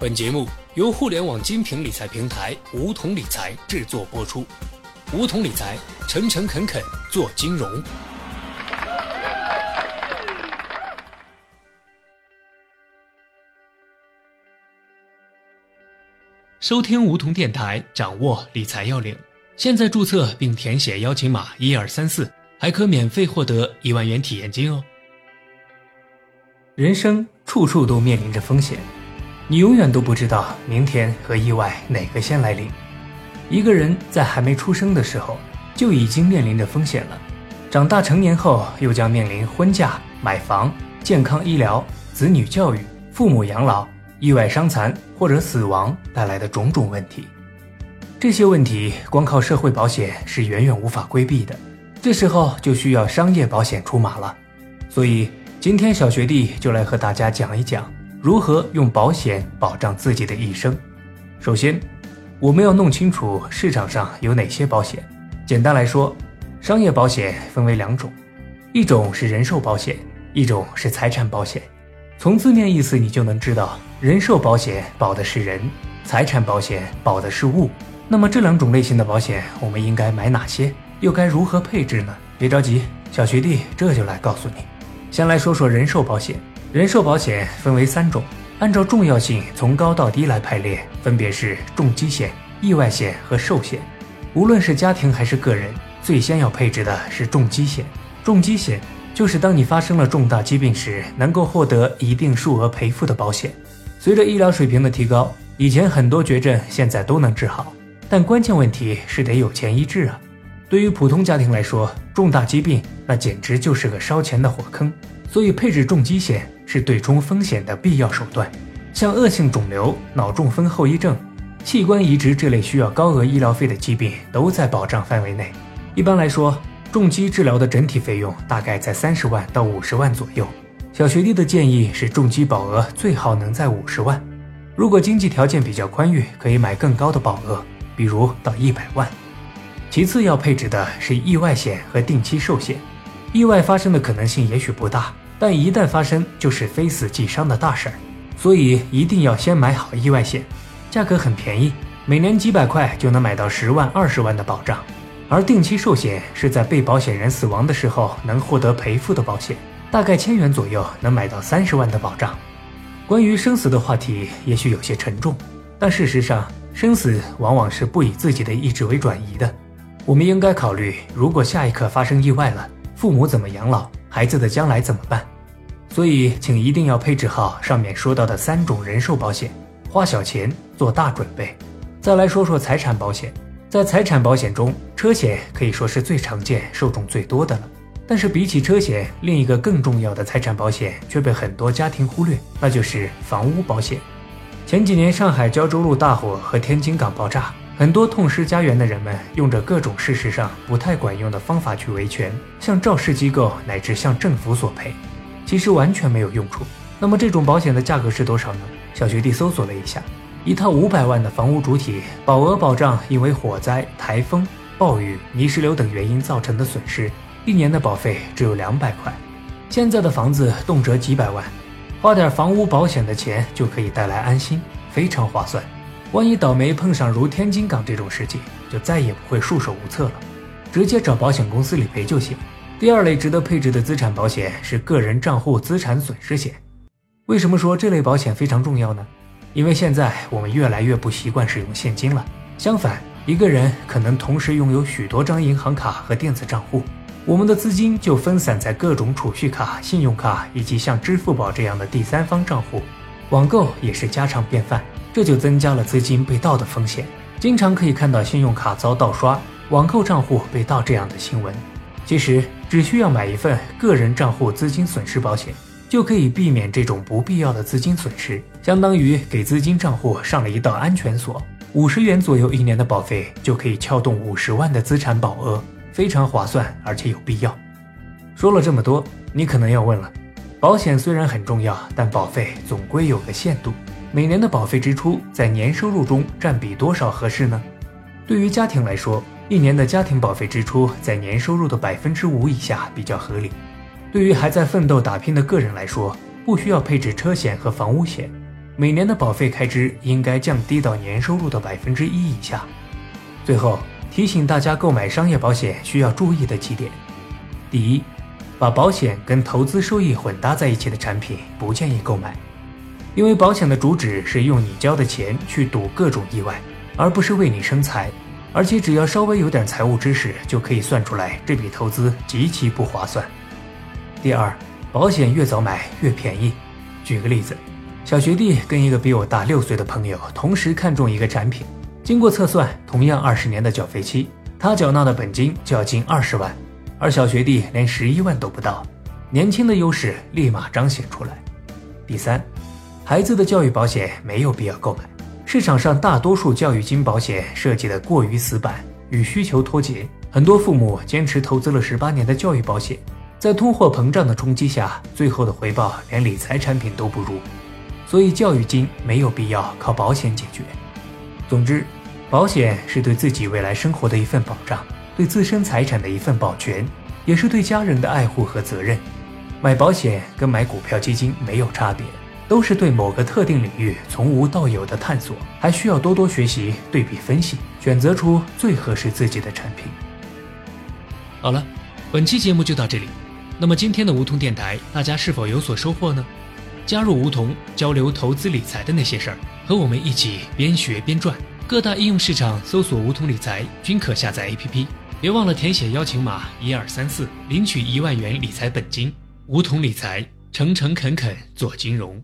本节目由互联网精品理财平台梧桐理财制作播出。梧桐理财，诚诚恳恳做金融。收听梧桐电台，掌握理财要领。现在注册并填写邀请码一二三四，还可免费获得一万元体验金哦。人生处处都面临着风险。你永远都不知道明天和意外哪个先来临。一个人在还没出生的时候就已经面临着风险了，长大成年后又将面临婚嫁、买房、健康医疗、子女教育、父母养老、意外伤残或者死亡带来的种种问题。这些问题光靠社会保险是远远无法规避的，这时候就需要商业保险出马了。所以今天小学弟就来和大家讲一讲。如何用保险保障自己的一生？首先，我们要弄清楚市场上有哪些保险。简单来说，商业保险分为两种，一种是人寿保险，一种是财产保险。从字面意思你就能知道，人寿保险保的是人，财产保险保的是物。那么这两种类型的保险，我们应该买哪些？又该如何配置呢？别着急，小学弟这就来告诉你。先来说说人寿保险。人寿保险分为三种，按照重要性从高到低来排列，分别是重疾险、意外险和寿险。无论是家庭还是个人，最先要配置的是重疾险。重疾险就是当你发生了重大疾病时，能够获得一定数额赔付的保险。随着医疗水平的提高，以前很多绝症现在都能治好，但关键问题是得有钱医治啊。对于普通家庭来说，重大疾病那简直就是个烧钱的火坑，所以配置重疾险。是对冲风险的必要手段，像恶性肿瘤、脑中风后遗症、器官移植这类需要高额医疗费的疾病都在保障范围内。一般来说，重疾治疗的整体费用大概在三十万到五十万左右。小学弟的建议是，重疾保额最好能在五十万。如果经济条件比较宽裕，可以买更高的保额，比如到一百万。其次要配置的是意外险和定期寿险，意外发生的可能性也许不大。但一旦发生，就是非死即伤的大事儿，所以一定要先买好意外险，价格很便宜，每年几百块就能买到十万、二十万的保障。而定期寿险是在被保险人死亡的时候能获得赔付的保险，大概千元左右能买到三十万的保障。关于生死的话题也许有些沉重，但事实上，生死往往是不以自己的意志为转移的。我们应该考虑，如果下一刻发生意外了，父母怎么养老？孩子的将来怎么办？所以，请一定要配置好上面说到的三种人寿保险，花小钱做大准备。再来说说财产保险，在财产保险中，车险可以说是最常见、受众最多的了。但是，比起车险，另一个更重要的财产保险却被很多家庭忽略，那就是房屋保险。前几年，上海胶州路大火和天津港爆炸。很多痛失家园的人们用着各种事实上不太管用的方法去维权，向肇事机构乃至向政府索赔，其实完全没有用处。那么这种保险的价格是多少呢？小学弟搜索了一下，一套五百万的房屋主体保额保障因为火灾、台风、暴雨、泥石流等原因造成的损失，一年的保费只有两百块。现在的房子动辄几百万，花点房屋保险的钱就可以带来安心，非常划算。万一倒霉碰上如天津港这种事情，就再也不会束手无策了，直接找保险公司理赔就行。第二类值得配置的资产保险是个人账户资产损失险。为什么说这类保险非常重要呢？因为现在我们越来越不习惯使用现金了，相反，一个人可能同时拥有许多张银行卡和电子账户，我们的资金就分散在各种储蓄卡、信用卡以及像支付宝这样的第三方账户，网购也是家常便饭。这就增加了资金被盗的风险，经常可以看到信用卡遭盗刷、网购账户被盗这样的新闻。其实只需要买一份个人账户资金损失保险，就可以避免这种不必要的资金损失，相当于给资金账户上了一道安全锁。五十元左右一年的保费就可以撬动五十万的资产保额，非常划算，而且有必要。说了这么多，你可能要问了：保险虽然很重要，但保费总归有个限度。每年的保费支出在年收入中占比多少合适呢？对于家庭来说，一年的家庭保费支出在年收入的百分之五以下比较合理。对于还在奋斗打拼的个人来说，不需要配置车险和房屋险，每年的保费开支应该降低到年收入的百分之一以下。最后提醒大家，购买商业保险需要注意的几点：第一，把保险跟投资收益混搭在一起的产品不建议购买，因为保险的主旨是用你交的钱去赌各种意外，而不是为你生财。而且只要稍微有点财务知识，就可以算出来这笔投资极其不划算。第二，保险越早买越便宜。举个例子，小学弟跟一个比我大六岁的朋友同时看中一个产品，经过测算，同样二十年的缴费期，他缴纳的本金就要近二十万。而小学弟连十一万都不到，年轻的优势立马彰显出来。第三，孩子的教育保险没有必要购买。市场上大多数教育金保险设计的过于死板，与需求脱节，很多父母坚持投资了十八年的教育保险，在通货膨胀的冲击下，最后的回报连理财产品都不如。所以教育金没有必要靠保险解决。总之，保险是对自己未来生活的一份保障。对自身财产的一份保全，也是对家人的爱护和责任。买保险跟买股票基金没有差别，都是对某个特定领域从无到有的探索，还需要多多学习、对比分析，选择出最合适自己的产品。好了，本期节目就到这里。那么今天的梧桐电台，大家是否有所收获呢？加入梧桐，交流投资理财的那些事儿，和我们一起边学边赚。各大应用市场搜索“梧桐理财”均可下载 APP。别忘了填写邀请码一二三四，领取一万元理财本金。梧桐理财，诚诚恳恳做金融。